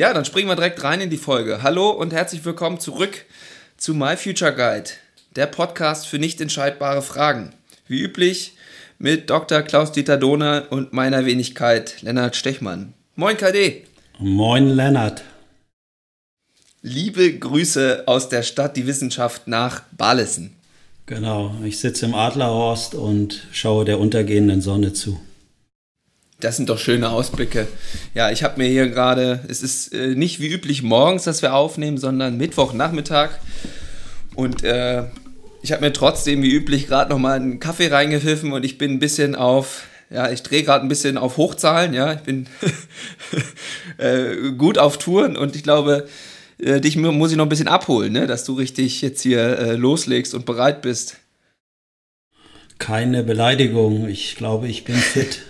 Ja, dann springen wir direkt rein in die Folge. Hallo und herzlich willkommen zurück zu My Future Guide, der Podcast für nicht entscheidbare Fragen. Wie üblich mit Dr. Klaus-Dieter Dohner und meiner Wenigkeit Lennart Stechmann. Moin KD. Moin Lennart. Liebe Grüße aus der Stadt Die Wissenschaft nach Balessen. Genau, ich sitze im Adlerhorst und schaue der untergehenden Sonne zu. Das sind doch schöne Ausblicke. Ja, ich habe mir hier gerade, es ist äh, nicht wie üblich morgens, dass wir aufnehmen, sondern Mittwochnachmittag. Und äh, ich habe mir trotzdem wie üblich gerade nochmal einen Kaffee reingepfiffen und ich bin ein bisschen auf, ja, ich drehe gerade ein bisschen auf Hochzahlen, ja, ich bin äh, gut auf Touren und ich glaube, äh, dich muss ich noch ein bisschen abholen, ne? dass du richtig jetzt hier äh, loslegst und bereit bist. Keine Beleidigung. Ich glaube, ich bin fit.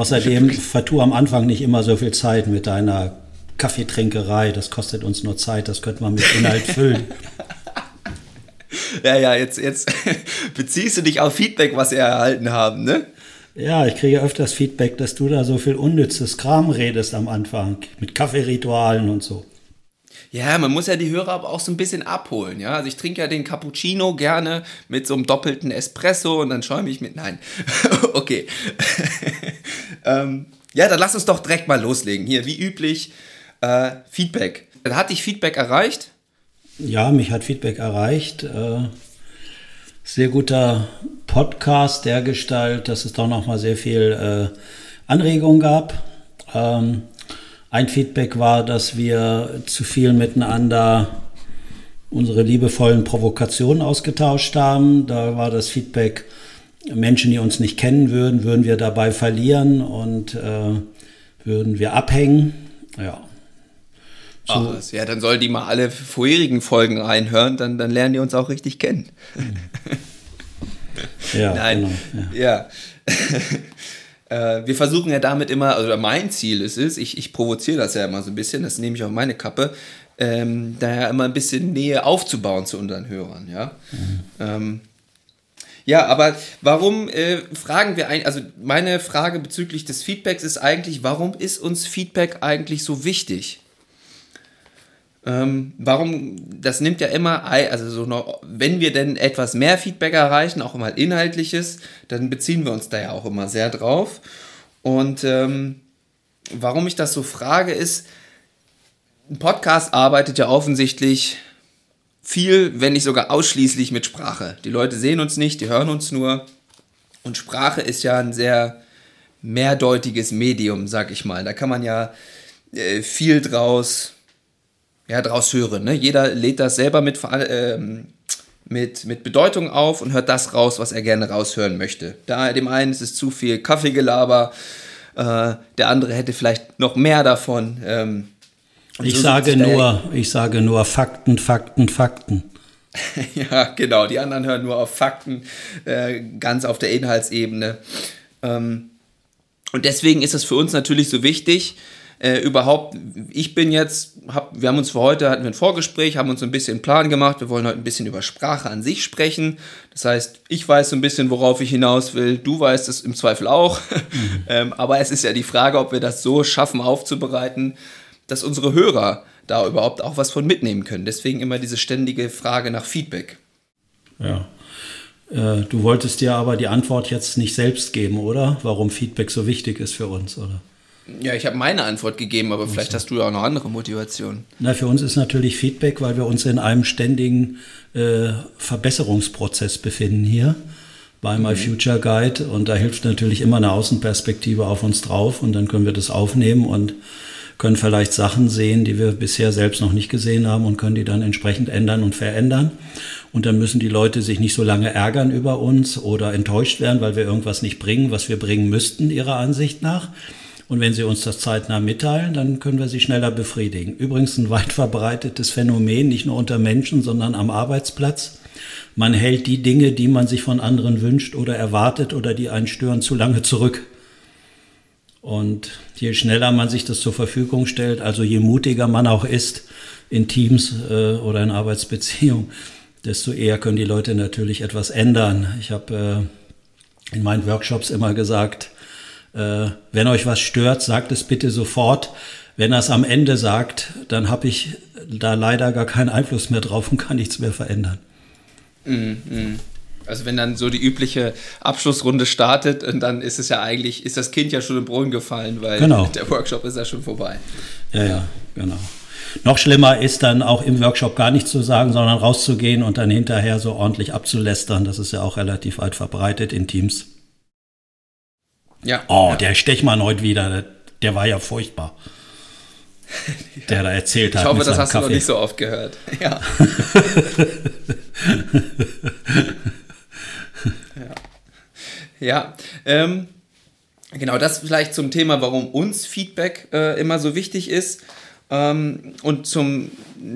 Außerdem vertu am Anfang nicht immer so viel Zeit mit deiner Kaffeetrinkerei. Das kostet uns nur Zeit. Das könnte man mit Inhalt füllen. ja, ja, jetzt, jetzt beziehst du dich auf Feedback, was wir erhalten haben, ne? Ja, ich kriege öfters Feedback, dass du da so viel unnützes Kram redest am Anfang. Mit Kaffeeritualen und so. Ja, man muss ja die Hörer aber auch so ein bisschen abholen, ja. Also ich trinke ja den Cappuccino gerne mit so einem doppelten Espresso und dann schäume ich mit. Nein. okay. ähm, ja, dann lass uns doch direkt mal loslegen. Hier, wie üblich, äh, Feedback. Hat dich Feedback erreicht? Ja, mich hat Feedback erreicht. Äh, sehr guter Podcast der Gestalt, dass es doch nochmal sehr viel äh, Anregung gab. Ähm, ein Feedback war, dass wir zu viel miteinander unsere liebevollen Provokationen ausgetauscht haben. Da war das Feedback, Menschen, die uns nicht kennen würden, würden wir dabei verlieren und äh, würden wir abhängen. Ja. So. Ach, ja, dann soll die mal alle vorherigen Folgen reinhören, dann, dann lernen die uns auch richtig kennen. ja, Nein, genau, ja. ja. Äh, wir versuchen ja damit immer, also mein Ziel ist es, ich, ich provoziere das ja immer so ein bisschen, das nehme ich auf meine Kappe, ähm, daher immer ein bisschen Nähe aufzubauen zu unseren Hörern, ja. Mhm. Ähm, ja, aber warum äh, fragen wir eigentlich, also meine Frage bezüglich des Feedbacks ist eigentlich, warum ist uns Feedback eigentlich so wichtig? Ähm, warum, das nimmt ja immer, also so noch, wenn wir denn etwas mehr Feedback erreichen, auch mal inhaltliches, dann beziehen wir uns da ja auch immer sehr drauf. Und ähm, warum ich das so frage, ist, ein Podcast arbeitet ja offensichtlich viel, wenn nicht sogar ausschließlich mit Sprache. Die Leute sehen uns nicht, die hören uns nur. Und Sprache ist ja ein sehr mehrdeutiges Medium, sag ich mal. Da kann man ja äh, viel draus ja, draus höre. Ne? Jeder lädt das selber mit, ähm, mit, mit Bedeutung auf und hört das raus, was er gerne raushören möchte. Da dem einen ist es zu viel Kaffeegelaber, äh, der andere hätte vielleicht noch mehr davon. Ähm, ich so sage nur, ich sage nur Fakten, Fakten, Fakten. ja, genau. Die anderen hören nur auf Fakten, äh, ganz auf der Inhaltsebene. Ähm, und deswegen ist es für uns natürlich so wichtig, äh, überhaupt, ich bin jetzt, hab, wir haben uns für heute, hatten wir ein Vorgespräch, haben uns ein bisschen einen Plan gemacht, wir wollen heute ein bisschen über Sprache an sich sprechen. Das heißt, ich weiß so ein bisschen, worauf ich hinaus will, du weißt es im Zweifel auch. Ähm, aber es ist ja die Frage, ob wir das so schaffen aufzubereiten, dass unsere Hörer da überhaupt auch was von mitnehmen können. Deswegen immer diese ständige Frage nach Feedback. Ja. Äh, du wolltest dir aber die Antwort jetzt nicht selbst geben, oder? Warum Feedback so wichtig ist für uns, oder? Ja, ich habe meine Antwort gegeben, aber vielleicht hast du ja auch noch andere Motivationen. Na, für uns ist natürlich Feedback, weil wir uns in einem ständigen äh, Verbesserungsprozess befinden hier bei My mhm. Future Guide und da hilft natürlich immer eine Außenperspektive auf uns drauf und dann können wir das aufnehmen und können vielleicht Sachen sehen, die wir bisher selbst noch nicht gesehen haben und können die dann entsprechend ändern und verändern. Und dann müssen die Leute sich nicht so lange ärgern über uns oder enttäuscht werden, weil wir irgendwas nicht bringen, was wir bringen müssten, ihrer Ansicht nach, und wenn Sie uns das zeitnah mitteilen, dann können wir Sie schneller befriedigen. Übrigens ein weit verbreitetes Phänomen, nicht nur unter Menschen, sondern am Arbeitsplatz. Man hält die Dinge, die man sich von anderen wünscht oder erwartet oder die einen stören, zu lange zurück. Und je schneller man sich das zur Verfügung stellt, also je mutiger man auch ist in Teams äh, oder in Arbeitsbeziehungen, desto eher können die Leute natürlich etwas ändern. Ich habe äh, in meinen Workshops immer gesagt, äh, wenn euch was stört, sagt es bitte sofort. wenn er es am Ende sagt, dann habe ich da leider gar keinen Einfluss mehr drauf und kann nichts mehr verändern. Mm, Also wenn dann so die übliche Abschlussrunde startet, und dann ist es ja eigentlich, ist das Kind ja schon im Brunnen gefallen, weil genau. der Workshop ist ja schon vorbei. Ja, ja, genau. Noch schlimmer ist dann auch im Workshop gar nichts zu sagen, sondern rauszugehen und dann hinterher so ordentlich abzulästern. Das ist ja auch relativ weit verbreitet in Teams. Ja. Oh, ja. der Stechmann heute wieder, der, war ja furchtbar. Der da erzählt hat. Ich hoffe, das hast Kaffee. du noch nicht so oft gehört. Ja. ja. Ja. Ähm, genau, das vielleicht zum Thema, warum uns Feedback äh, immer so wichtig ist. Ähm, und zum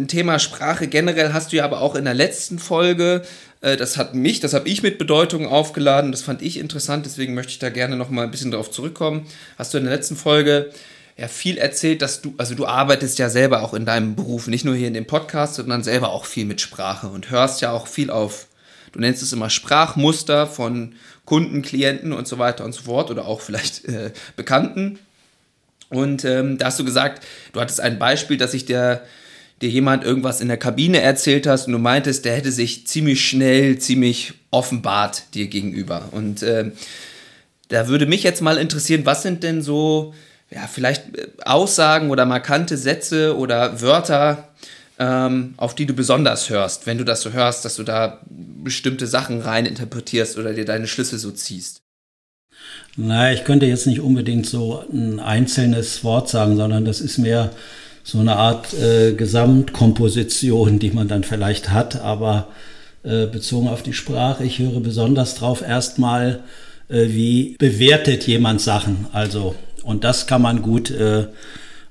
Thema Sprache generell hast du ja aber auch in der letzten Folge, das hat mich, das habe ich mit Bedeutung aufgeladen, das fand ich interessant, deswegen möchte ich da gerne noch mal ein bisschen darauf zurückkommen. Hast du in der letzten Folge ja viel erzählt, dass du, also du arbeitest ja selber auch in deinem Beruf, nicht nur hier in dem Podcast, sondern selber auch viel mit Sprache und hörst ja auch viel auf, du nennst es immer Sprachmuster von Kunden, Klienten und so weiter und so fort oder auch vielleicht äh, Bekannten. Und ähm, da hast du gesagt, du hattest ein Beispiel, dass sich der dir jemand irgendwas in der Kabine erzählt hast und du meintest, der hätte sich ziemlich schnell, ziemlich offenbart dir gegenüber. Und äh, da würde mich jetzt mal interessieren, was sind denn so, ja, vielleicht äh, Aussagen oder markante Sätze oder Wörter, ähm, auf die du besonders hörst, wenn du das so hörst, dass du da bestimmte Sachen rein interpretierst oder dir deine Schlüsse so ziehst? Na, ich könnte jetzt nicht unbedingt so ein einzelnes Wort sagen, sondern das ist mehr so eine Art äh, Gesamtkomposition, die man dann vielleicht hat, aber äh, bezogen auf die Sprache, ich höre besonders drauf erstmal, äh, wie bewertet jemand Sachen. Also, und das kann man gut äh,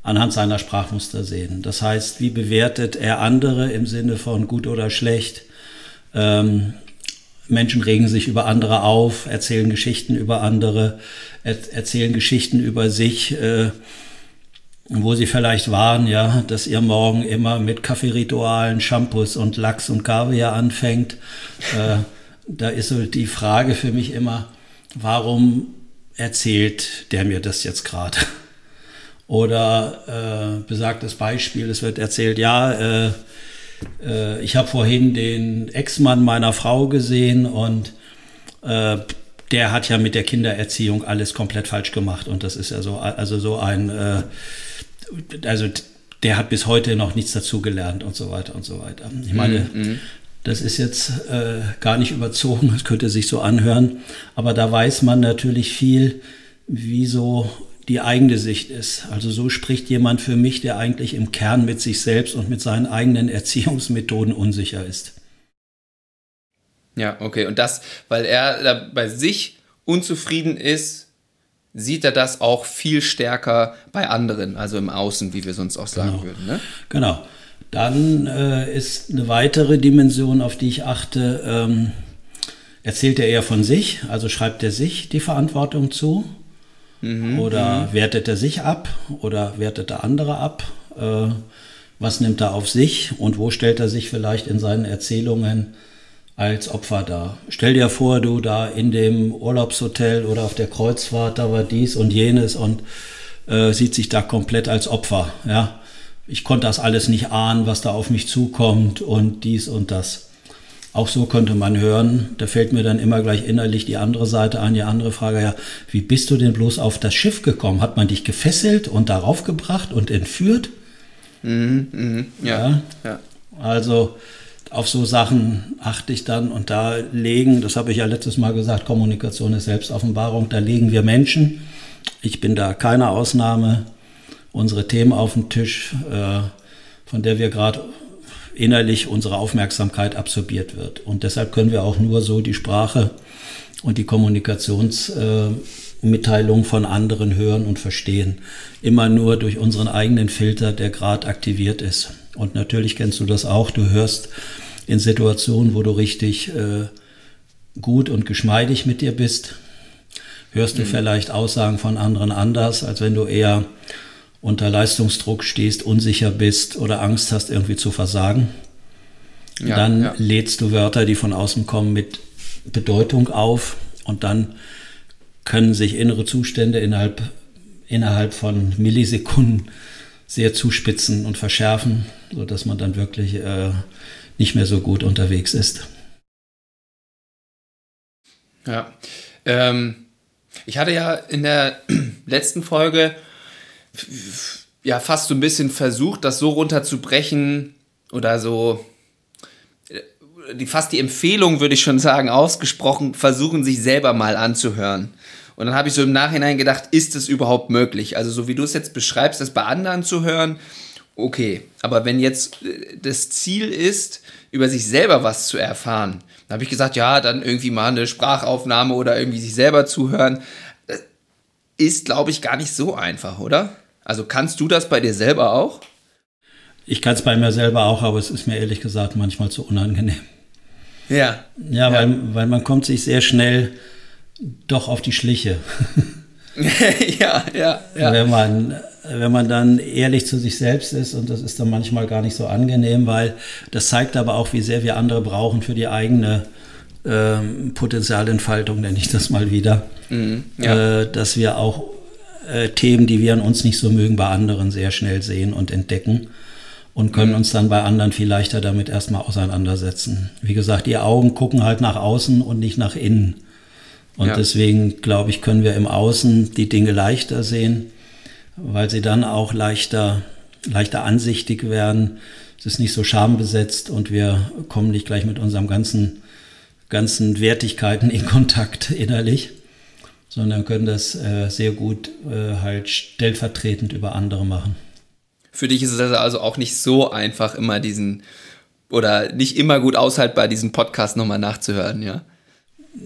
anhand seiner Sprachmuster sehen. Das heißt, wie bewertet er andere im Sinne von gut oder schlecht? Ähm, Menschen regen sich über andere auf, erzählen Geschichten über andere, er erzählen Geschichten über sich, äh, wo sie vielleicht waren, ja, dass ihr Morgen immer mit Kaffeeritualen, Shampoos und Lachs und Kaviar anfängt. Äh, da ist so die Frage für mich immer, warum erzählt der mir das jetzt gerade? Oder äh, besagtes Beispiel, es wird erzählt, ja, äh, äh, ich habe vorhin den Ex-Mann meiner Frau gesehen und äh, der hat ja mit der Kindererziehung alles komplett falsch gemacht und das ist ja so, also so ein, äh, also der hat bis heute noch nichts dazugelernt und so weiter und so weiter. Ich meine, mhm. mhm. das ist jetzt äh, gar nicht überzogen, das könnte sich so anhören, aber da weiß man natürlich viel, wie so die eigene Sicht ist. Also so spricht jemand für mich, der eigentlich im Kern mit sich selbst und mit seinen eigenen Erziehungsmethoden unsicher ist. Ja, okay. Und das, weil er bei sich unzufrieden ist, sieht er das auch viel stärker bei anderen, also im Außen, wie wir sonst auch sagen genau. würden. Ne? Genau. Dann äh, ist eine weitere Dimension, auf die ich achte, ähm, erzählt er eher von sich, also schreibt er sich die Verantwortung zu Mhm, oder mhm. wertet er sich ab oder wertet er andere ab? Äh, was nimmt er auf sich und wo stellt er sich vielleicht in seinen Erzählungen als Opfer dar? Stell dir vor, du da in dem Urlaubshotel oder auf der Kreuzfahrt, da war dies und jenes und äh, sieht sich da komplett als Opfer. Ja, ich konnte das alles nicht ahnen, was da auf mich zukommt und dies und das. Auch so könnte man hören, da fällt mir dann immer gleich innerlich die andere Seite an, die andere Frage, ja, wie bist du denn bloß auf das Schiff gekommen? Hat man dich gefesselt und darauf gebracht und entführt? Mhm, mh, ja, ja. ja. Also auf so Sachen achte ich dann und da legen, das habe ich ja letztes Mal gesagt, Kommunikation ist Selbstoffenbarung, da legen wir Menschen. Ich bin da keine Ausnahme. Unsere Themen auf dem Tisch, äh, von der wir gerade innerlich unsere Aufmerksamkeit absorbiert wird. Und deshalb können wir auch nur so die Sprache und die Kommunikationsmitteilung äh, von anderen hören und verstehen. Immer nur durch unseren eigenen Filter, der gerade aktiviert ist. Und natürlich kennst du das auch. Du hörst in Situationen, wo du richtig äh, gut und geschmeidig mit dir bist, hörst du mhm. vielleicht Aussagen von anderen anders, als wenn du eher unter Leistungsdruck stehst, unsicher bist oder Angst hast, irgendwie zu versagen. Ja, dann ja. lädst du Wörter, die von außen kommen, mit Bedeutung auf und dann können sich innere Zustände innerhalb, innerhalb von Millisekunden sehr zuspitzen und verschärfen, sodass man dann wirklich äh, nicht mehr so gut unterwegs ist. Ja. Ähm, ich hatte ja in der letzten Folge ja fast so ein bisschen versucht, das so runterzubrechen oder so äh, die, fast die Empfehlung, würde ich schon sagen, ausgesprochen, versuchen, sich selber mal anzuhören. Und dann habe ich so im Nachhinein gedacht, ist es überhaupt möglich? Also so wie du es jetzt beschreibst, das bei anderen zu hören, okay. Aber wenn jetzt äh, das Ziel ist, über sich selber was zu erfahren, dann habe ich gesagt, ja, dann irgendwie mal eine Sprachaufnahme oder irgendwie sich selber zuhören. Das ist, glaube ich, gar nicht so einfach, oder? Also kannst du das bei dir selber auch? Ich kann es bei mir selber auch, aber es ist mir ehrlich gesagt manchmal zu unangenehm. Ja. Ja, weil, ja. weil man kommt sich sehr schnell doch auf die Schliche. ja, ja, ja. Wenn man, wenn man dann ehrlich zu sich selbst ist und das ist dann manchmal gar nicht so angenehm, weil das zeigt aber auch, wie sehr wir andere brauchen für die eigene ähm, Potenzialentfaltung, nenne ich das mal wieder. Mhm, ja. äh, dass wir auch äh, Themen, die wir an uns nicht so mögen, bei anderen sehr schnell sehen und entdecken und können mhm. uns dann bei anderen viel leichter damit erstmal auseinandersetzen. Wie gesagt, die Augen gucken halt nach außen und nicht nach innen. Und ja. deswegen, glaube ich, können wir im Außen die Dinge leichter sehen, weil sie dann auch leichter, leichter ansichtig werden. Es ist nicht so schambesetzt und wir kommen nicht gleich mit unserem ganzen, ganzen Wertigkeiten in Kontakt innerlich, sondern können das äh, sehr gut äh, halt stellvertretend über andere machen. Für dich ist es also auch nicht so einfach, immer diesen oder nicht immer gut aushaltbar, diesen Podcast nochmal nachzuhören, ja?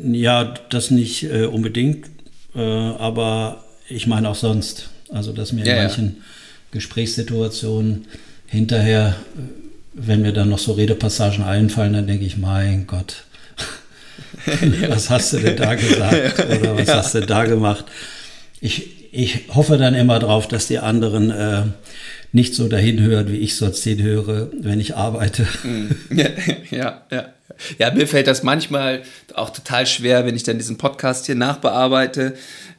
Ja, das nicht äh, unbedingt, äh, aber ich meine auch sonst. Also, dass mir ja, in manchen ja. Gesprächssituationen hinterher, wenn mir dann noch so Redepassagen einfallen, dann denke ich, mein Gott, was hast du denn da gesagt oder was hast du da gemacht? Ich, ich hoffe dann immer drauf, dass die anderen äh, nicht so dahin hören, wie ich sonst hinhöre, wenn ich arbeite. Ja, ja, ja. Ja, mir fällt das manchmal auch total schwer, wenn ich dann diesen Podcast hier nachbearbeite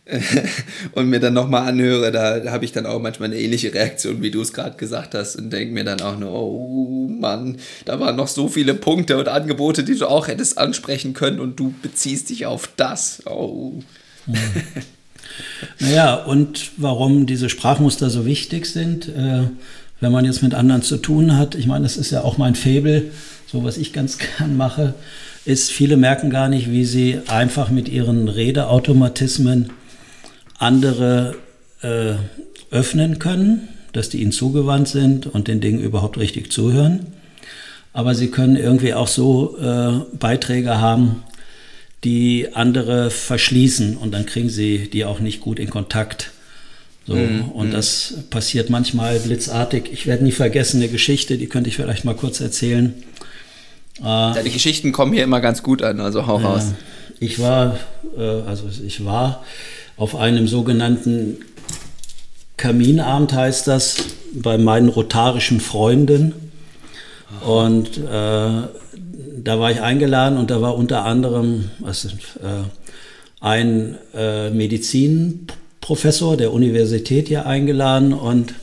und mir dann nochmal anhöre. Da, habe ich dann auch manchmal eine ähnliche Reaktion, wie du es gerade gesagt hast und denke mir dann auch nur, oh Mann, da waren noch so viele Punkte und Angebote, die du auch hättest ansprechen können und du beziehst dich auf das. Oh. Ja. Naja, und warum diese Sprachmuster so wichtig sind, äh, wenn man jetzt mit anderen zu tun hat, ich meine, das ist ja auch mein Faible, so was ich ganz gern mache, ist, viele merken gar nicht, wie sie einfach mit ihren Redeautomatismen andere äh, öffnen können, dass die ihnen zugewandt sind und den Dingen überhaupt richtig zuhören. Aber sie können irgendwie auch so äh, Beiträge haben, die andere verschließen und dann kriegen sie die auch nicht gut in Kontakt. So, mm, und mm. das passiert manchmal blitzartig. Ich werde nie vergessen, eine Geschichte, die könnte ich vielleicht mal kurz erzählen. Ja, die Geschichten kommen hier immer ganz gut an, also hau raus. Ich war, äh, also ich war auf einem sogenannten Kaminabend, heißt das, bei meinen rotarischen Freunden. Und äh, da war ich eingeladen und da war unter anderem also, äh, ein äh, Medizinprofessor der Universität hier eingeladen und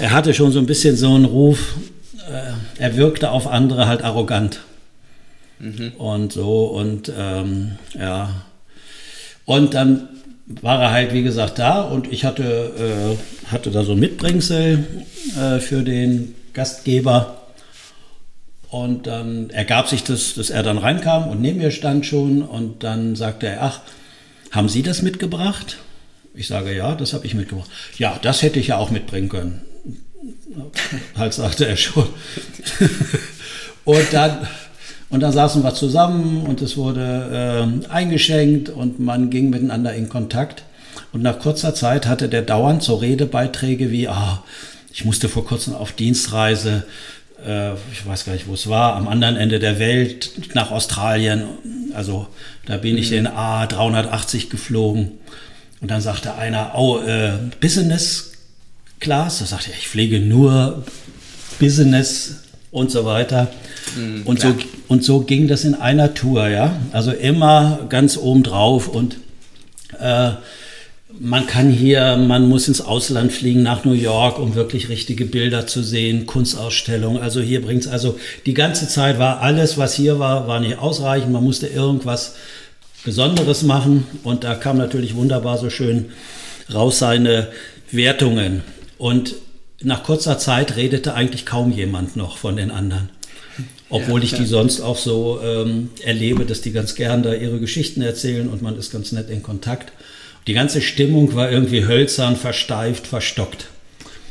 er hatte schon so ein bisschen so einen Ruf, äh, er wirkte auf andere halt arrogant. Mhm. Und so und ähm, ja. Und dann war er halt, wie gesagt, da und ich hatte, äh, hatte da so ein Mitbringsel äh, für den Gastgeber. Und dann ergab sich das, dass er dann reinkam und neben mir stand schon und dann sagte er, ach, haben Sie das mitgebracht? Ich sage, ja, das habe ich mitgebracht. Ja, das hätte ich ja auch mitbringen können. halt sagte er schon. und dann, und dann saßen wir zusammen und es wurde äh, eingeschenkt und man ging miteinander in Kontakt. Und nach kurzer Zeit hatte der dauernd so Redebeiträge wie, ah, ich musste vor kurzem auf Dienstreise äh, ich weiß gar nicht, wo es war, am anderen Ende der Welt nach Australien. Also da bin ich in A380 geflogen. Und dann sagte einer, oh, äh, Business Class. Da sagte er, ich fliege nur Business und so weiter. Mhm, und, so, und so ging das in einer Tour, ja. Also immer ganz oben drauf und äh, man kann hier, man muss ins Ausland fliegen, nach New York, um wirklich richtige Bilder zu sehen, Kunstausstellungen. Also hier bringt es, also die ganze Zeit war alles, was hier war, war nicht ausreichend. Man musste irgendwas Besonderes machen und da kam natürlich wunderbar so schön raus seine Wertungen. Und nach kurzer Zeit redete eigentlich kaum jemand noch von den anderen. Obwohl ja, ich die sonst auch so ähm, erlebe, dass die ganz gern da ihre Geschichten erzählen und man ist ganz nett in Kontakt. Die ganze Stimmung war irgendwie hölzern, versteift, verstockt.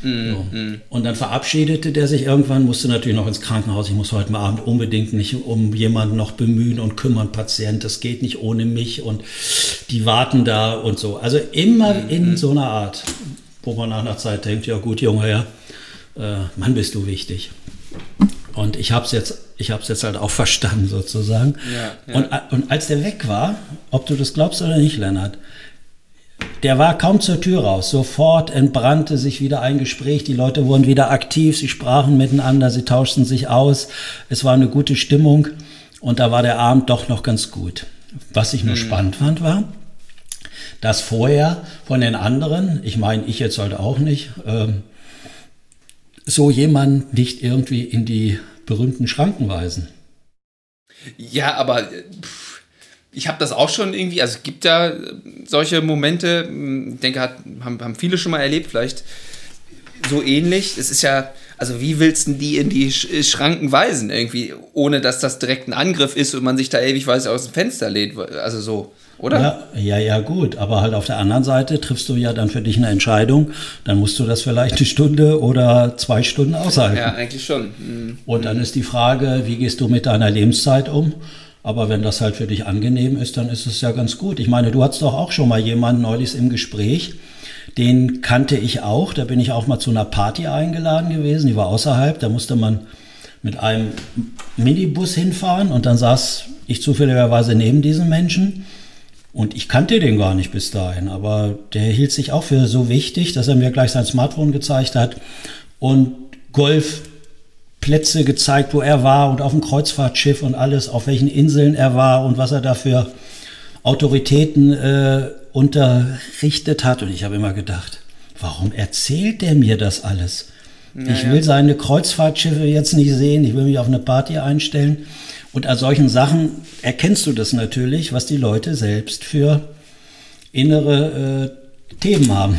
Mm, so. mm. Und dann verabschiedete der sich irgendwann, musste natürlich noch ins Krankenhaus. Ich muss heute Abend unbedingt nicht um jemanden noch bemühen und kümmern, Patient. Das geht nicht ohne mich und die warten da und so. Also immer mm, in mm. so einer Art, wo man nach einer Zeit denkt, ja gut, Junge, ja, äh, Mann, bist du wichtig. Und ich habe es jetzt, ich habe jetzt halt auch verstanden sozusagen. Ja, ja. Und, und als der weg war, ob du das glaubst oder nicht, Lennart, der war kaum zur Tür raus. Sofort entbrannte sich wieder ein Gespräch. Die Leute wurden wieder aktiv. Sie sprachen miteinander. Sie tauschten sich aus. Es war eine gute Stimmung. Und da war der Abend doch noch ganz gut. Was ich nur mhm. spannend fand, war, dass vorher von den anderen, ich meine, ich jetzt halt auch nicht, ähm, so jemand nicht irgendwie in die berühmten Schranken weisen. Ja, aber pff ich habe das auch schon irgendwie, also es gibt ja solche Momente, ich denke, hat, haben, haben viele schon mal erlebt, vielleicht so ähnlich. Es ist ja, also wie willst du die in die Schranken weisen irgendwie, ohne dass das direkt ein Angriff ist und man sich da ewig weiß aus dem Fenster lehnt, also so, oder? Ja, ja, ja, gut, aber halt auf der anderen Seite triffst du ja dann für dich eine Entscheidung, dann musst du das vielleicht eine Stunde oder zwei Stunden aushalten. Ja, eigentlich schon. Mhm. Und dann ist die Frage, wie gehst du mit deiner Lebenszeit um? Aber wenn das halt für dich angenehm ist, dann ist es ja ganz gut. Ich meine, du hattest doch auch schon mal jemanden neulich im Gespräch, den kannte ich auch. Da bin ich auch mal zu einer Party eingeladen gewesen. Die war außerhalb. Da musste man mit einem Minibus hinfahren und dann saß ich zufälligerweise neben diesem Menschen. Und ich kannte den gar nicht bis dahin, aber der hielt sich auch für so wichtig, dass er mir gleich sein Smartphone gezeigt hat und Golf Plätze gezeigt, wo er war und auf dem Kreuzfahrtschiff und alles, auf welchen Inseln er war und was er da für Autoritäten äh, unterrichtet hat. Und ich habe immer gedacht, warum erzählt der mir das alles? Naja. Ich will seine Kreuzfahrtschiffe jetzt nicht sehen, ich will mich auf eine Party einstellen. Und an solchen Sachen erkennst du das natürlich, was die Leute selbst für innere äh, Themen haben.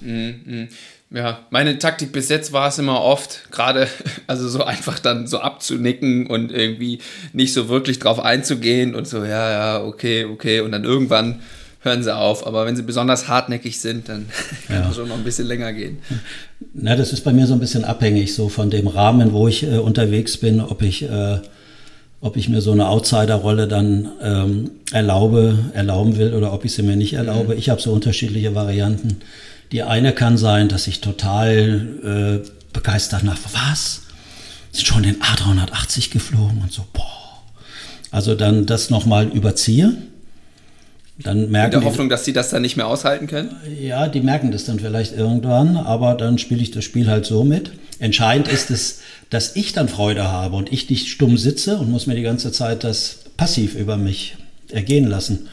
Mhm ja, meine Taktik bis jetzt war es immer oft, gerade, also so einfach dann so abzunicken und irgendwie nicht so wirklich drauf einzugehen und so, ja, ja, okay, okay, und dann irgendwann hören sie auf. Aber wenn sie besonders hartnäckig sind, dann kann ja. das schon noch ein bisschen länger gehen. Na, das ist bei mir so ein bisschen abhängig, so von dem Rahmen, wo ich äh, unterwegs bin, ob ich, äh, ob ich mir so eine Outsider-Rolle dann ähm, erlaube, erlauben will oder ob ich sie mir nicht erlaube. Mhm. Ich habe so unterschiedliche Varianten. Die eine kann sein, dass ich total äh, begeistert nach, was? Sind schon den A380 geflogen und so, boah. Also dann das nochmal überziehe. Dann merken In der Hoffnung, die, dass sie das dann nicht mehr aushalten können? Ja, die merken das dann vielleicht irgendwann, aber dann spiele ich das Spiel halt so mit. Entscheidend ist es, dass ich dann Freude habe und ich nicht stumm sitze und muss mir die ganze Zeit das passiv über mich ergehen lassen.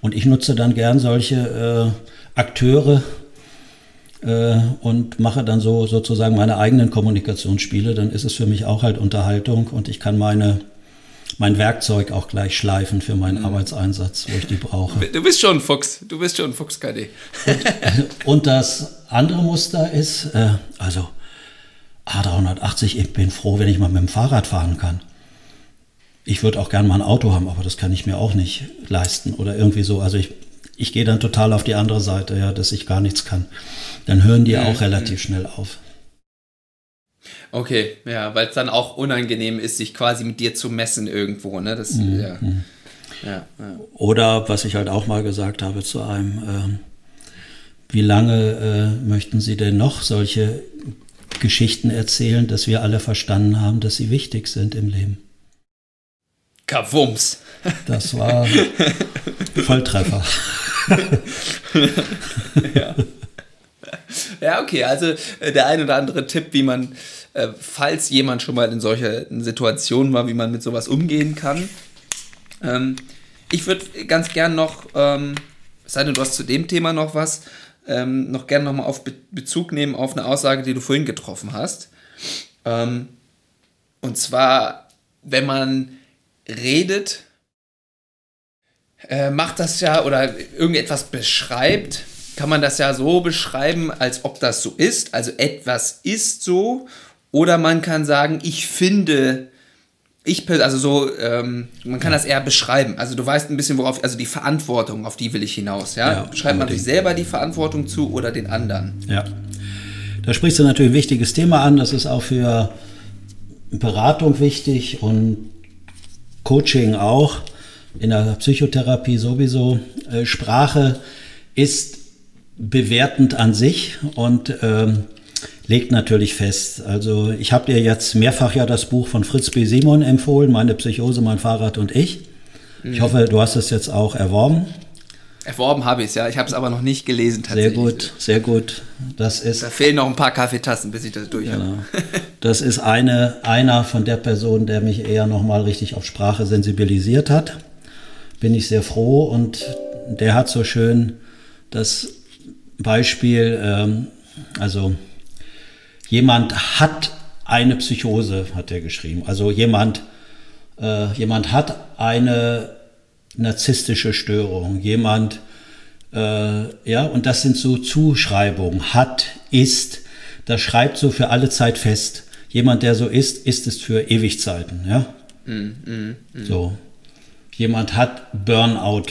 Und ich nutze dann gern solche äh, Akteure, äh, und mache dann so sozusagen meine eigenen Kommunikationsspiele, dann ist es für mich auch halt Unterhaltung und ich kann meine mein Werkzeug auch gleich schleifen für meinen mhm. Arbeitseinsatz, wo ich die brauche. Du bist schon ein Fuchs, du bist schon ein Fuchs, KD. Und, und das andere Muster ist, äh, also A380, ich bin froh, wenn ich mal mit dem Fahrrad fahren kann. Ich würde auch gerne mal ein Auto haben, aber das kann ich mir auch nicht leisten oder irgendwie so. Also ich ich gehe dann total auf die andere Seite, ja, dass ich gar nichts kann. Dann hören die mhm. auch relativ schnell auf. Okay, ja, weil es dann auch unangenehm ist, sich quasi mit dir zu messen irgendwo, ne? Das, mhm. ja. Mhm. Ja, ja. Oder was ich halt auch mal gesagt habe zu einem, äh, wie lange äh, möchten Sie denn noch solche Geschichten erzählen, dass wir alle verstanden haben, dass sie wichtig sind im Leben? Kavums. Das war Volltreffer. ja. ja, okay, also äh, der ein oder andere Tipp, wie man, äh, falls jemand schon mal in solchen Situationen war, wie man mit sowas umgehen kann. Ähm, ich würde ganz gern noch, ähm, sei denn du hast zu dem Thema noch was, ähm, noch gerne nochmal auf Be Bezug nehmen auf eine Aussage, die du vorhin getroffen hast. Ähm, und zwar, wenn man redet, äh, macht das ja oder irgendetwas beschreibt, kann man das ja so beschreiben, als ob das so ist. Also etwas ist so. Oder man kann sagen, ich finde, ich, also so, ähm, man kann das eher beschreiben. Also du weißt ein bisschen, worauf, also die Verantwortung, auf die will ich hinaus. Ja, ja schreibt man sich selber die Verantwortung zu oder den anderen. Ja. Da sprichst du natürlich ein wichtiges Thema an. Das ist auch für Beratung wichtig und Coaching auch, in der Psychotherapie sowieso. Äh, Sprache ist bewertend an sich und ähm, legt natürlich fest. Also ich habe dir jetzt mehrfach ja das Buch von Fritz B. Simon empfohlen, Meine Psychose, mein Fahrrad und ich. Ich mhm. hoffe, du hast es jetzt auch erworben. Erworben habe ich es, ja. Ich habe es aber noch nicht gelesen tatsächlich. Sehr gut, sehr gut. Das ist, da fehlen noch ein paar Kaffeetassen, bis ich das durch genau. habe. Das ist eine, einer von der Person, der mich eher nochmal richtig auf Sprache sensibilisiert hat. Bin ich sehr froh und der hat so schön das Beispiel, ähm, also jemand hat eine Psychose, hat er geschrieben. Also jemand, äh, jemand hat eine narzisstische Störung, jemand, äh, ja, und das sind so Zuschreibungen, hat, ist, das schreibt so für alle Zeit fest. Jemand, der so ist, ist es für Ewigzeiten, ja. Mm, mm, mm. So. Jemand hat Burnout.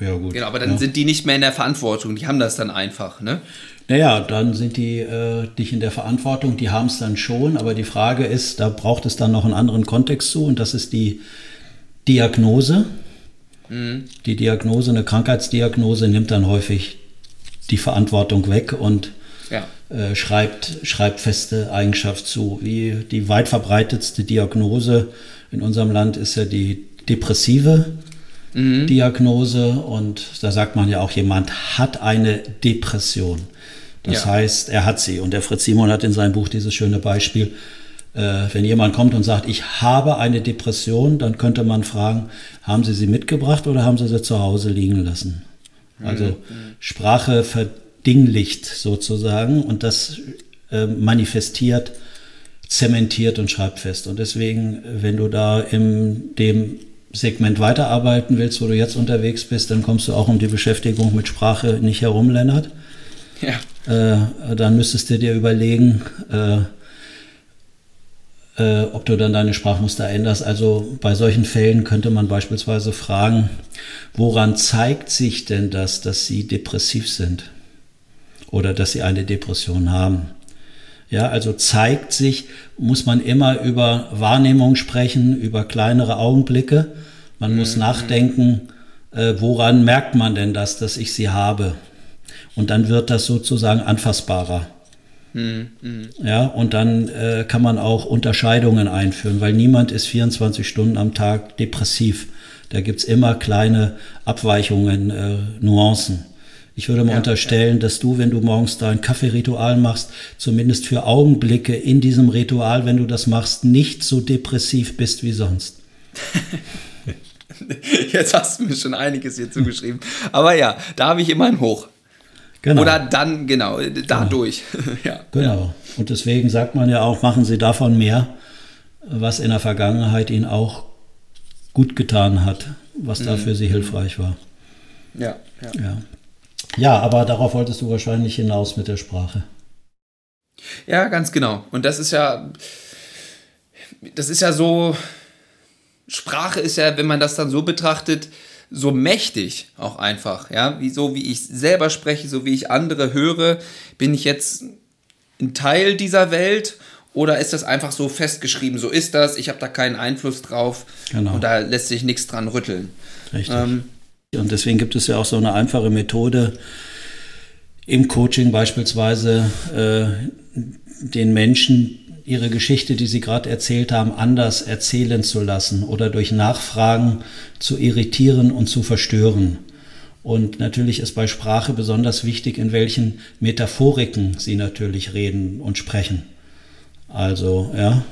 Ja, gut. Genau, aber dann ja. sind die nicht mehr in der Verantwortung, die haben das dann einfach, ne? Naja, dann sind die äh, nicht in der Verantwortung, die haben es dann schon, aber die Frage ist, da braucht es dann noch einen anderen Kontext zu und das ist die Diagnose. Mhm. Die Diagnose, eine Krankheitsdiagnose nimmt dann häufig die Verantwortung weg und ja. äh, schreibt, schreibt feste Eigenschaft zu. Wie die weit verbreitetste Diagnose in unserem Land ist ja die depressive mhm. Diagnose und da sagt man ja auch, jemand hat eine Depression. Das ja. heißt, er hat sie. Und der Fritz Simon hat in seinem Buch dieses schöne Beispiel, äh, wenn jemand kommt und sagt, ich habe eine Depression, dann könnte man fragen, haben Sie sie mitgebracht oder haben Sie sie zu Hause liegen lassen? Also mhm. Sprache verdinglicht sozusagen und das äh, manifestiert, zementiert und schreibt fest. Und deswegen, wenn du da in dem Segment weiterarbeiten willst, wo du jetzt unterwegs bist, dann kommst du auch um die Beschäftigung mit Sprache nicht herum, Lennart. Ja. Äh, dann müsstest du dir überlegen, äh, äh, ob du dann deine Sprachmuster änderst. Also bei solchen Fällen könnte man beispielsweise fragen, woran zeigt sich denn das, dass sie depressiv sind oder dass sie eine Depression haben? Ja, also zeigt sich, muss man immer über Wahrnehmung sprechen, über kleinere Augenblicke. Man mhm. muss nachdenken, äh, woran merkt man denn das, dass ich sie habe? Und dann wird das sozusagen anfassbarer. Mhm. Ja, und dann äh, kann man auch Unterscheidungen einführen, weil niemand ist 24 Stunden am Tag depressiv. Da gibt es immer kleine Abweichungen, äh, Nuancen. Ich würde mal ja, unterstellen, ja. dass du, wenn du morgens dein Kaffeeritual machst, zumindest für Augenblicke in diesem Ritual, wenn du das machst, nicht so depressiv bist wie sonst. Jetzt hast du mir schon einiges hier zugeschrieben. Aber ja, da habe ich immer ein Hoch. Genau. Oder dann, genau, dadurch. Genau. ja. Genau. Und deswegen sagt man ja auch, machen Sie davon mehr, was in der Vergangenheit Ihnen auch gut getan hat, was da mhm. für Sie hilfreich war. Ja, ja. ja. Ja, aber darauf wolltest du wahrscheinlich hinaus mit der Sprache. Ja, ganz genau. Und das ist ja, das ist ja so, Sprache ist ja, wenn man das dann so betrachtet, so mächtig auch einfach, ja, wie so wie ich selber spreche, so wie ich andere höre, bin ich jetzt ein Teil dieser Welt oder ist das einfach so festgeschrieben, so ist das, ich habe da keinen Einfluss drauf genau. und da lässt sich nichts dran rütteln. Richtig. Ähm, und deswegen gibt es ja auch so eine einfache Methode im Coaching beispielsweise, äh, den Menschen ihre Geschichte, die sie gerade erzählt haben, anders erzählen zu lassen oder durch Nachfragen zu irritieren und zu verstören. Und natürlich ist bei Sprache besonders wichtig, in welchen Metaphoriken sie natürlich reden und sprechen. Also, ja.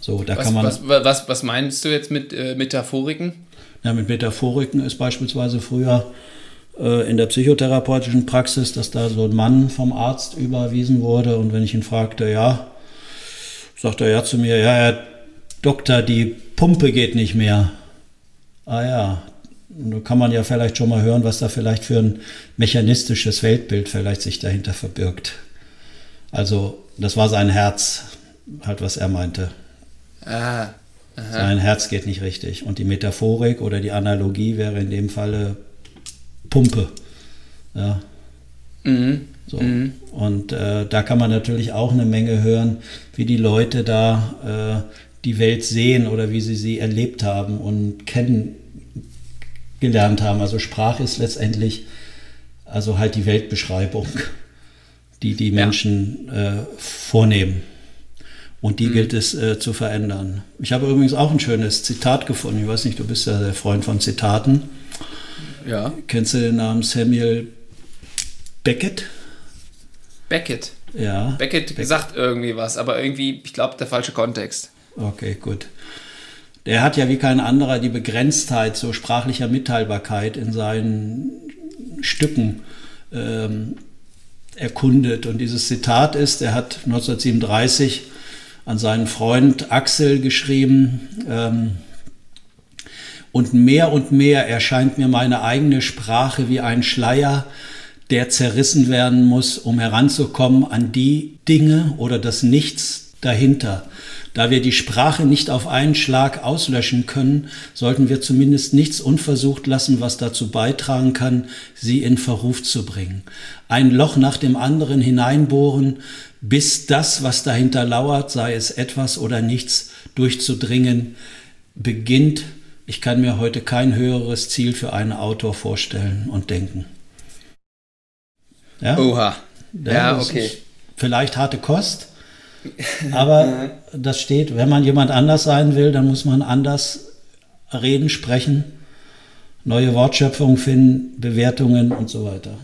So, da was, kann man. Was, was, was meinst du jetzt mit äh, Metaphoriken? Ja, mit Metaphoriken ist beispielsweise früher in der psychotherapeutischen Praxis, dass da so ein Mann vom Arzt überwiesen wurde. Und wenn ich ihn fragte, ja, sagt er ja zu mir, ja, Herr Doktor, die Pumpe geht nicht mehr. Ah ja, da kann man ja vielleicht schon mal hören, was da vielleicht für ein mechanistisches Weltbild vielleicht sich dahinter verbirgt. Also, das war sein Herz, halt was er meinte. Ah, sein Herz geht nicht richtig. Und die Metaphorik oder die Analogie wäre in dem Falle Pumpe. Ja. Mhm. So. Mhm. Und äh, da kann man natürlich auch eine Menge hören, wie die Leute da äh, die Welt sehen oder wie sie sie erlebt haben und kennengelernt haben. Also Sprache ist letztendlich also halt die Weltbeschreibung, die die Menschen ja. äh, vornehmen. Und die mhm. gilt es äh, zu verändern. Ich habe übrigens auch ein schönes Zitat gefunden. Ich weiß nicht, du bist ja der Freund von Zitaten. Ja. Kennst du den Namen Samuel Beckett? Beckett. Ja. Beckett, Beckett. sagt irgendwie was, aber irgendwie, ich glaube, der falsche Kontext. Okay, gut. Der hat ja wie kein anderer die Begrenztheit so sprachlicher Mitteilbarkeit in seinen Stücken ähm, erkundet. Und dieses Zitat ist, er hat 1937 an seinen Freund Axel geschrieben, ähm, und mehr und mehr erscheint mir meine eigene Sprache wie ein Schleier, der zerrissen werden muss, um heranzukommen an die Dinge oder das Nichts dahinter. Da wir die Sprache nicht auf einen Schlag auslöschen können, sollten wir zumindest nichts unversucht lassen, was dazu beitragen kann, sie in Verruf zu bringen. Ein Loch nach dem anderen hineinbohren, bis das, was dahinter lauert, sei es etwas oder nichts, durchzudringen, beginnt ich kann mir heute kein höheres Ziel für einen Autor vorstellen und denken. Ja? Oha. Ja, ja okay. Vielleicht harte Kost, aber das steht, wenn man jemand anders sein will, dann muss man anders reden, sprechen, neue Wortschöpfungen finden, Bewertungen und so weiter.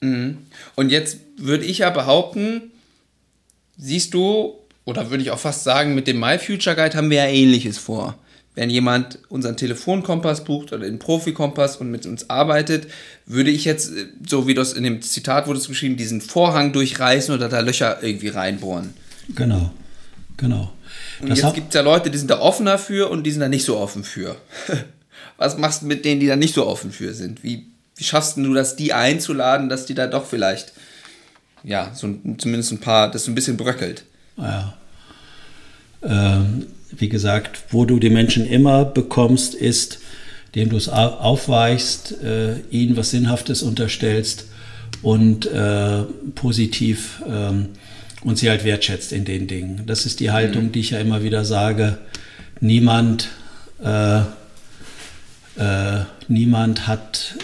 Mhm. Und jetzt würde ich ja behaupten, siehst du, oder würde ich auch fast sagen, mit dem My Future Guide haben wir ja ähnliches vor wenn jemand unseren Telefonkompass bucht oder den Profikompass und mit uns arbeitet, würde ich jetzt, äh, so wie das in dem Zitat wurde es geschrieben, diesen Vorhang durchreißen oder da Löcher irgendwie reinbohren. Genau, genau. Und das jetzt gibt es ja Leute, die sind da offener für und die sind da nicht so offen für. Was machst du mit denen, die da nicht so offen für sind? Wie, wie schaffst du das, die einzuladen, dass die da doch vielleicht, ja, so zumindest ein paar, das so ein bisschen bröckelt? Ja. Ähm, wie gesagt, wo du die Menschen immer bekommst, ist, indem du es aufweichst, äh, ihnen was Sinnhaftes unterstellst und äh, positiv ähm, und sie halt wertschätzt in den Dingen. Das ist die Haltung, mhm. die ich ja immer wieder sage. Niemand, äh, äh niemand hat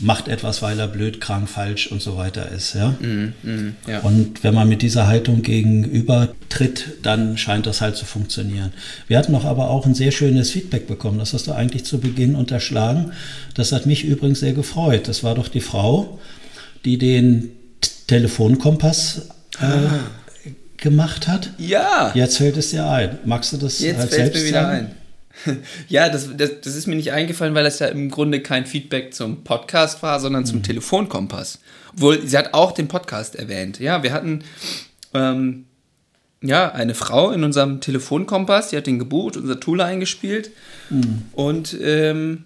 macht etwas, weil er blöd, krank, falsch und so weiter ist. Ja? Mm, mm, ja. Und wenn man mit dieser Haltung gegenüber tritt, dann scheint das halt zu funktionieren. Wir hatten noch aber auch ein sehr schönes Feedback bekommen. Das hast du eigentlich zu Beginn unterschlagen. Das hat mich übrigens sehr gefreut. Das war doch die Frau, die den Telefonkompass äh, ah. gemacht hat. Ja. Jetzt fällt es dir ein. Magst du das Jetzt halt fällt es mir wieder ein. Ja, das, das, das, ist mir nicht eingefallen, weil das ja im Grunde kein Feedback zum Podcast war, sondern zum mhm. Telefonkompass. Obwohl, sie hat auch den Podcast erwähnt. Ja, wir hatten ähm, ja eine Frau in unserem Telefonkompass, die hat den gebucht, unser Tool eingespielt. Mhm. Und ähm,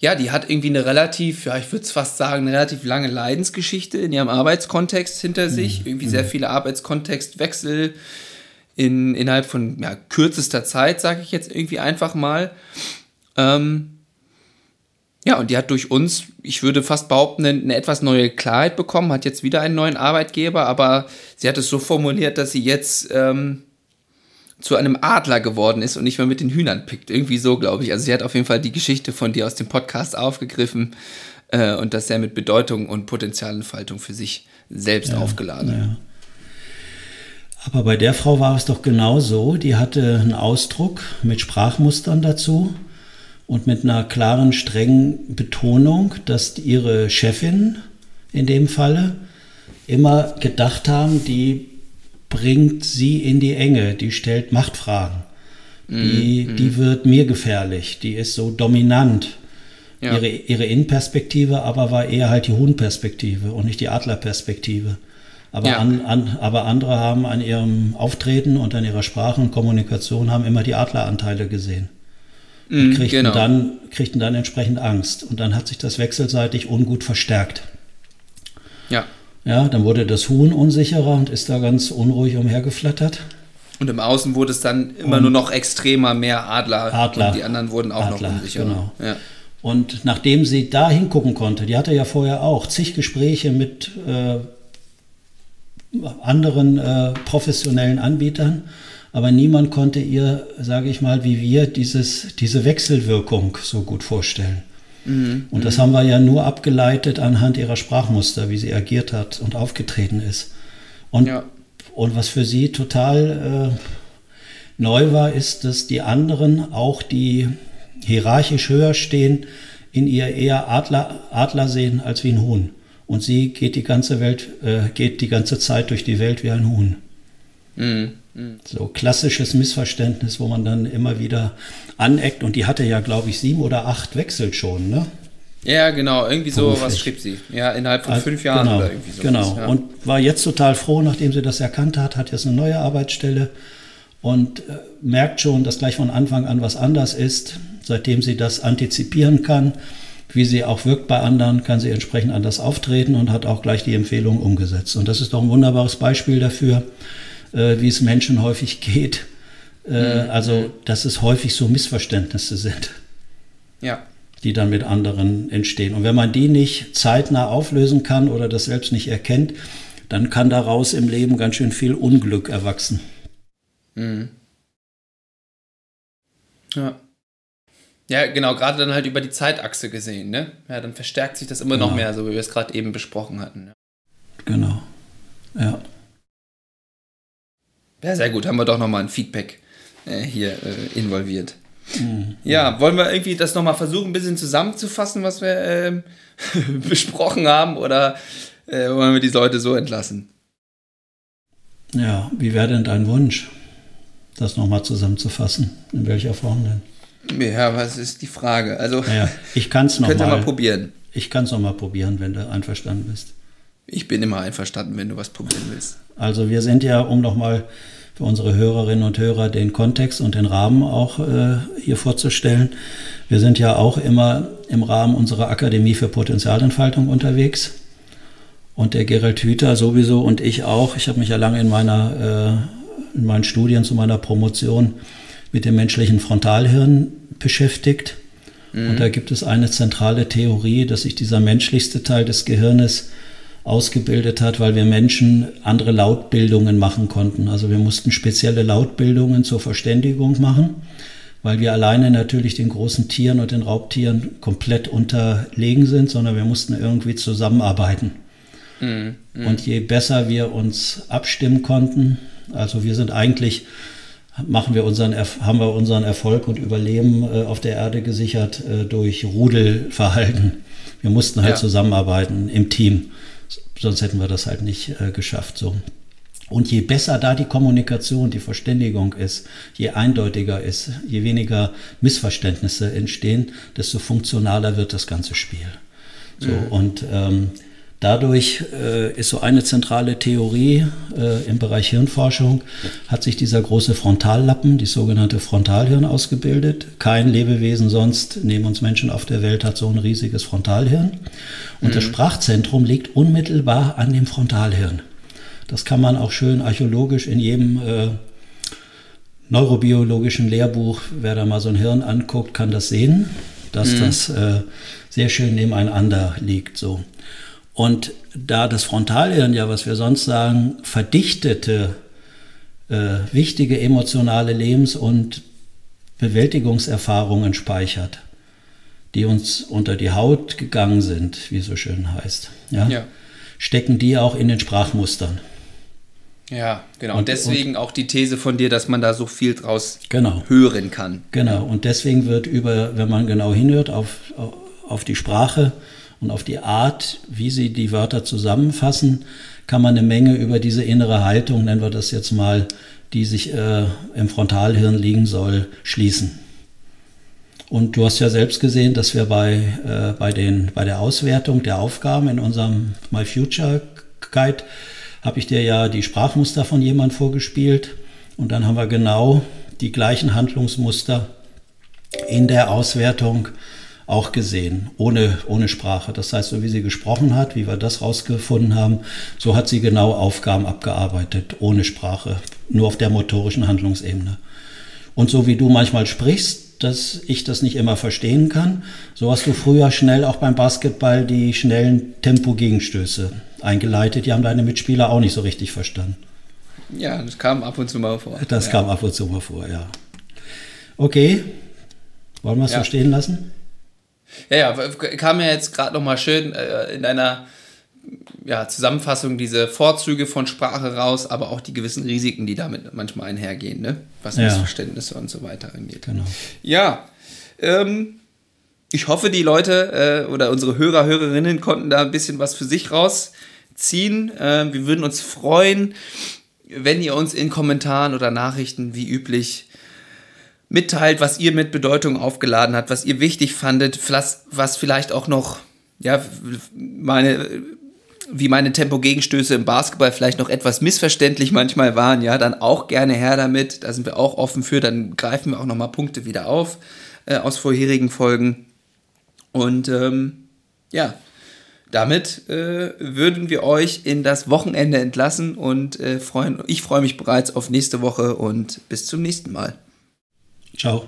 ja, die hat irgendwie eine relativ, ja, ich würde es fast sagen, eine relativ lange Leidensgeschichte in ihrem Arbeitskontext hinter sich. Mhm. Irgendwie sehr mhm. viele Arbeitskontextwechsel in, innerhalb von ja, kürzester Zeit, sage ich jetzt irgendwie einfach mal. Ähm, ja, und die hat durch uns, ich würde fast behaupten, eine, eine, etwas neue Klarheit bekommen, hat jetzt wieder einen neuen Arbeitgeber, aber sie hat es so formuliert, dass sie jetzt ähm, zu einem Adler geworden ist und nicht mehr mit den Hühnern pickt. Irgendwie so, glaube ich. Also sie hat auf jeden Fall die Geschichte von dir aus dem Podcast aufgegriffen äh, und das sehr mit Bedeutung und Potenzialentfaltung für sich selbst ja, aufgeladen. Ja. Aber bei der Frau war es doch genau so. Die hatte einen Ausdruck mit Sprachmustern dazu und mit einer klaren, strengen Betonung, dass ihre Chefin in dem Falle immer gedacht haben, die bringt sie in die Enge, die stellt Machtfragen. Die, mm, die wird mir gefährlich, die ist so dominant. Ja. Ihre, ihre Innenperspektive aber war eher halt die Huhnperspektive und nicht die Adlerperspektive. Aber, ja. an, an, aber andere haben an ihrem Auftreten und an ihrer Sprache und Kommunikation haben immer die Adleranteile gesehen. Und mm, kriegten, genau. dann, kriegten dann entsprechend Angst. Und dann hat sich das wechselseitig ungut verstärkt. Ja. Ja, dann wurde das Huhn unsicherer und ist da ganz unruhig umhergeflattert. Und im Außen wurde es dann immer und nur noch extremer, mehr Adler. Adler. Und die anderen wurden auch Adler, noch unsicherer. Genau. Ja. Und nachdem sie da hingucken konnte, die hatte ja vorher auch zig Gespräche mit äh, anderen äh, professionellen Anbietern, aber niemand konnte ihr, sage ich mal, wie wir, dieses, diese Wechselwirkung so gut vorstellen. Mhm. Und das haben wir ja nur abgeleitet anhand ihrer Sprachmuster, wie sie agiert hat und aufgetreten ist. Und, ja. und was für sie total äh, neu war, ist, dass die anderen, auch die hierarchisch höher stehen, in ihr eher Adler, Adler sehen als wie ein Huhn. Und sie geht die ganze Welt, äh, geht die ganze Zeit durch die Welt wie ein Huhn. Mhm. So klassisches Missverständnis, wo man dann immer wieder aneckt. Und die hatte ja, glaube ich, sieben oder acht Wechsel schon, ne? Ja, genau, irgendwie so Beruflich. was schrieb sie. Ja, innerhalb von fünf Jahren genau, oder irgendwie so. Genau, ja. und war jetzt total froh, nachdem sie das erkannt hat, hat jetzt eine neue Arbeitsstelle und äh, merkt schon, dass gleich von Anfang an was anders ist. Seitdem sie das antizipieren kann, wie sie auch wirkt bei anderen, kann sie entsprechend anders auftreten und hat auch gleich die Empfehlung umgesetzt. Und das ist doch ein wunderbares Beispiel dafür, äh, wie es Menschen häufig geht. Äh, mhm. Also, dass es häufig so Missverständnisse sind. Ja. Die dann mit anderen entstehen. Und wenn man die nicht zeitnah auflösen kann oder das selbst nicht erkennt, dann kann daraus im Leben ganz schön viel Unglück erwachsen. Mhm. Ja. Ja, genau, gerade dann halt über die Zeitachse gesehen, ne? Ja, dann verstärkt sich das immer genau. noch mehr, so wie wir es gerade eben besprochen hatten. Ne? Genau. Ja. Ja, sehr gut, haben wir doch nochmal ein Feedback äh, hier äh, involviert. Mhm. Ja, wollen wir irgendwie das nochmal versuchen, ein bisschen zusammenzufassen, was wir äh, besprochen haben, oder äh, wollen wir die Leute so entlassen? Ja, wie wäre denn dein Wunsch, das nochmal zusammenzufassen? In welcher Form denn? Ja, was ist die Frage? Also, ja, ich kann es nochmal. mal probieren. Ich kann es nochmal probieren, wenn du einverstanden bist. Ich bin immer einverstanden, wenn du was probieren willst. Also wir sind ja, um nochmal für unsere Hörerinnen und Hörer den Kontext und den Rahmen auch äh, hier vorzustellen. Wir sind ja auch immer im Rahmen unserer Akademie für Potenzialentfaltung unterwegs. Und der Gerald Hüther sowieso und ich auch. Ich habe mich ja lange in, meiner, äh, in meinen Studien zu meiner Promotion mit dem menschlichen Frontalhirn beschäftigt. Mhm. Und da gibt es eine zentrale Theorie, dass sich dieser menschlichste Teil des Gehirnes ausgebildet hat, weil wir Menschen andere Lautbildungen machen konnten. Also wir mussten spezielle Lautbildungen zur Verständigung machen, weil wir alleine natürlich den großen Tieren und den Raubtieren komplett unterlegen sind, sondern wir mussten irgendwie zusammenarbeiten. Mhm. Mhm. Und je besser wir uns abstimmen konnten, also wir sind eigentlich machen wir unseren, haben wir unseren Erfolg und Überleben äh, auf der Erde gesichert äh, durch Rudelverhalten. Wir mussten halt ja. zusammenarbeiten im Team, sonst hätten wir das halt nicht äh, geschafft. So. Und je besser da die Kommunikation, die Verständigung ist, je eindeutiger ist, je weniger Missverständnisse entstehen, desto funktionaler wird das ganze Spiel. So, mhm. Und ähm, Dadurch äh, ist so eine zentrale Theorie äh, im Bereich Hirnforschung, hat sich dieser große Frontallappen, die sogenannte Frontalhirn, ausgebildet. Kein Lebewesen sonst neben uns Menschen auf der Welt hat so ein riesiges Frontalhirn. Und mhm. das Sprachzentrum liegt unmittelbar an dem Frontalhirn. Das kann man auch schön archäologisch in jedem äh, neurobiologischen Lehrbuch, wer da mal so ein Hirn anguckt, kann das sehen, dass mhm. das äh, sehr schön nebeneinander liegt. So. Und da das Frontalhirn ja, was wir sonst sagen, verdichtete, äh, wichtige emotionale Lebens- und Bewältigungserfahrungen speichert, die uns unter die Haut gegangen sind, wie es so schön heißt, ja, ja. stecken die auch in den Sprachmustern. Ja, genau. Und, und deswegen und, auch die These von dir, dass man da so viel draus genau, hören kann. Genau. Und deswegen wird über, wenn man genau hinhört auf, auf die Sprache, und auf die Art, wie sie die Wörter zusammenfassen, kann man eine Menge über diese innere Haltung, nennen wir das jetzt mal, die sich äh, im Frontalhirn liegen soll, schließen. Und du hast ja selbst gesehen, dass wir bei, äh, bei, den, bei der Auswertung der Aufgaben in unserem My Future Guide habe ich dir ja die Sprachmuster von jemand vorgespielt. Und dann haben wir genau die gleichen Handlungsmuster in der Auswertung auch gesehen, ohne, ohne Sprache. Das heißt, so wie sie gesprochen hat, wie wir das rausgefunden haben, so hat sie genau Aufgaben abgearbeitet, ohne Sprache, nur auf der motorischen Handlungsebene. Und so wie du manchmal sprichst, dass ich das nicht immer verstehen kann, so hast du früher schnell auch beim Basketball die schnellen Tempo-Gegenstöße eingeleitet. Die haben deine Mitspieler auch nicht so richtig verstanden. Ja, das kam ab und zu mal vor. Das ja. kam ab und zu mal vor, ja. Okay, wollen wir es ja. so stehen lassen? Ja, ja, kam ja jetzt gerade noch mal schön äh, in einer ja, Zusammenfassung diese Vorzüge von Sprache raus, aber auch die gewissen Risiken, die damit manchmal einhergehen, ne? was ja. Missverständnisse und so weiter angeht. Genau. Ja, ähm, ich hoffe, die Leute äh, oder unsere Hörer, Hörerinnen konnten da ein bisschen was für sich rausziehen. Äh, wir würden uns freuen, wenn ihr uns in Kommentaren oder Nachrichten wie üblich mitteilt, was ihr mit Bedeutung aufgeladen habt, was ihr wichtig fandet, was vielleicht auch noch, ja, meine, wie meine Tempo-Gegenstöße im Basketball vielleicht noch etwas missverständlich manchmal waren, ja, dann auch gerne her damit. Da sind wir auch offen für. Dann greifen wir auch nochmal Punkte wieder auf äh, aus vorherigen Folgen. Und ähm, ja, damit äh, würden wir euch in das Wochenende entlassen und äh, freuen. Ich freue mich bereits auf nächste Woche und bis zum nächsten Mal. Tchau.